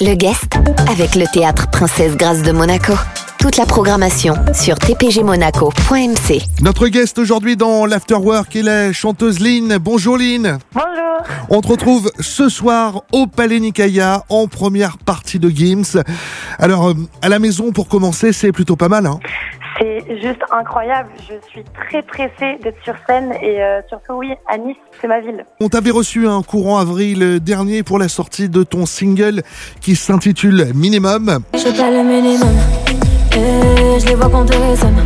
Le guest avec le théâtre Princesse Grâce de Monaco. Toute la programmation sur tpgmonaco.mc. Notre guest aujourd'hui dans l'Afterwork est la chanteuse Lynn. Bonjour Lynn. Bonjour. On te retrouve ce soir au Palais Nicaïa en première partie de Gims. Alors, euh, à la maison pour commencer, c'est plutôt pas mal. Hein C'est juste incroyable. Je suis très pressée d'être sur scène et euh, surtout, oui, à Nice, c'est ma ville. On t'avait reçu un courant avril dernier pour la sortie de ton single qui s'intitule Minimum. Je le minimum. Et je les vois sommes.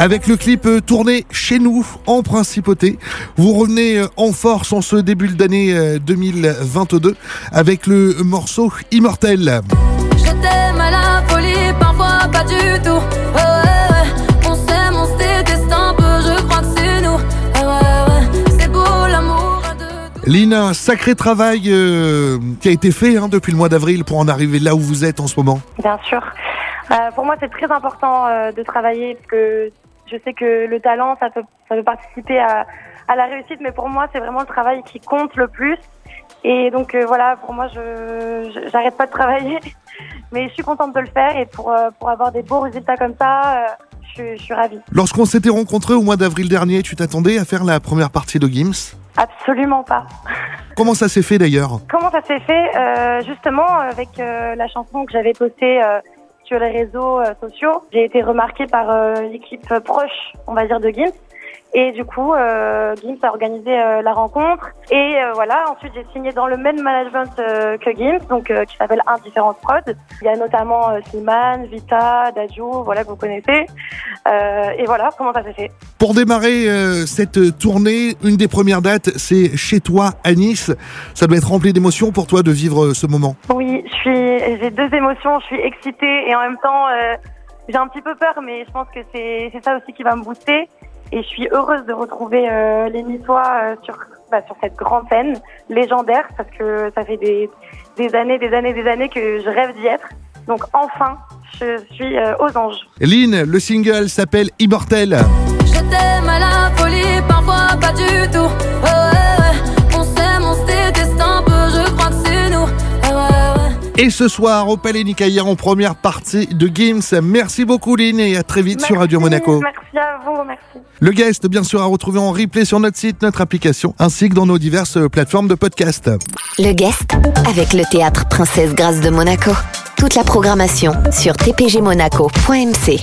Avec le clip euh, tourné chez nous en principauté, vous revenez euh, en force en ce début d'année euh, 2022 avec le morceau Immortel. Lina, un sacré travail euh, qui a été fait hein, depuis le mois d'avril pour en arriver là où vous êtes en ce moment. Bien sûr. Euh, pour moi, c'est très important euh, de travailler parce que je sais que le talent, ça peut, ça peut participer à, à la réussite, mais pour moi, c'est vraiment le travail qui compte le plus. Et donc voilà, pour moi, je j'arrête pas de travailler, mais je suis contente de le faire et pour pour avoir des beaux résultats comme ça, je, suis- je suis ravie. Lorsqu'on s'était rencontrés au mois d'avril dernier, tu t'attendais à faire la première partie de Gims? Absolument pas. Comment ça s'est fait d'ailleurs? Comment ça s'est fait? Euh, Justement, avec euh, la chanson que j'avais postée euh, sur les réseaux sociaux, j'ai été remarquée par euh, l'équipe proche, on va dire, de Gims. Et du coup, euh, Gims a organisé euh, la rencontre. Et euh, voilà, ensuite j'ai signé dans le même management euh, que Gims, donc euh, qui s'appelle Indifférence Prod. Il y a notamment euh, Slimane, Vita, Dadju, voilà que vous connaissez. Euh, et voilà comment ça s'est fait. Pour démarrer euh, cette tournée, une des premières dates, c'est chez toi à Nice. Ça doit être rempli d'émotions pour toi de vivre ce moment. Oui, je suis, j'ai deux émotions. Je suis excitée et en même temps, euh, j'ai un petit peu peur, mais je pense que c'est, c'est ça aussi qui va me booster. Et je suis heureuse de retrouver euh, les Niçois euh, sur, bah, sur cette grande scène légendaire, parce que ça fait des, des années, des années, des années que je rêve d'y être. Donc enfin, je suis euh, aux anges. Lynn, le single s'appelle Immortel. Je t'aime à la folie, parfois pas du tout. Oh, Et ce soir au Palais Nicaïa en première partie de Gims. Merci beaucoup Lynn et à très vite sur Radio Monaco. Merci à vous, merci. Le guest, bien sûr, à retrouver en replay sur notre site, notre application, ainsi que dans nos diverses plateformes de podcast. Le guest avec le théâtre Princesse Grâce de Monaco. Toute la programmation sur tpgmonaco.mc.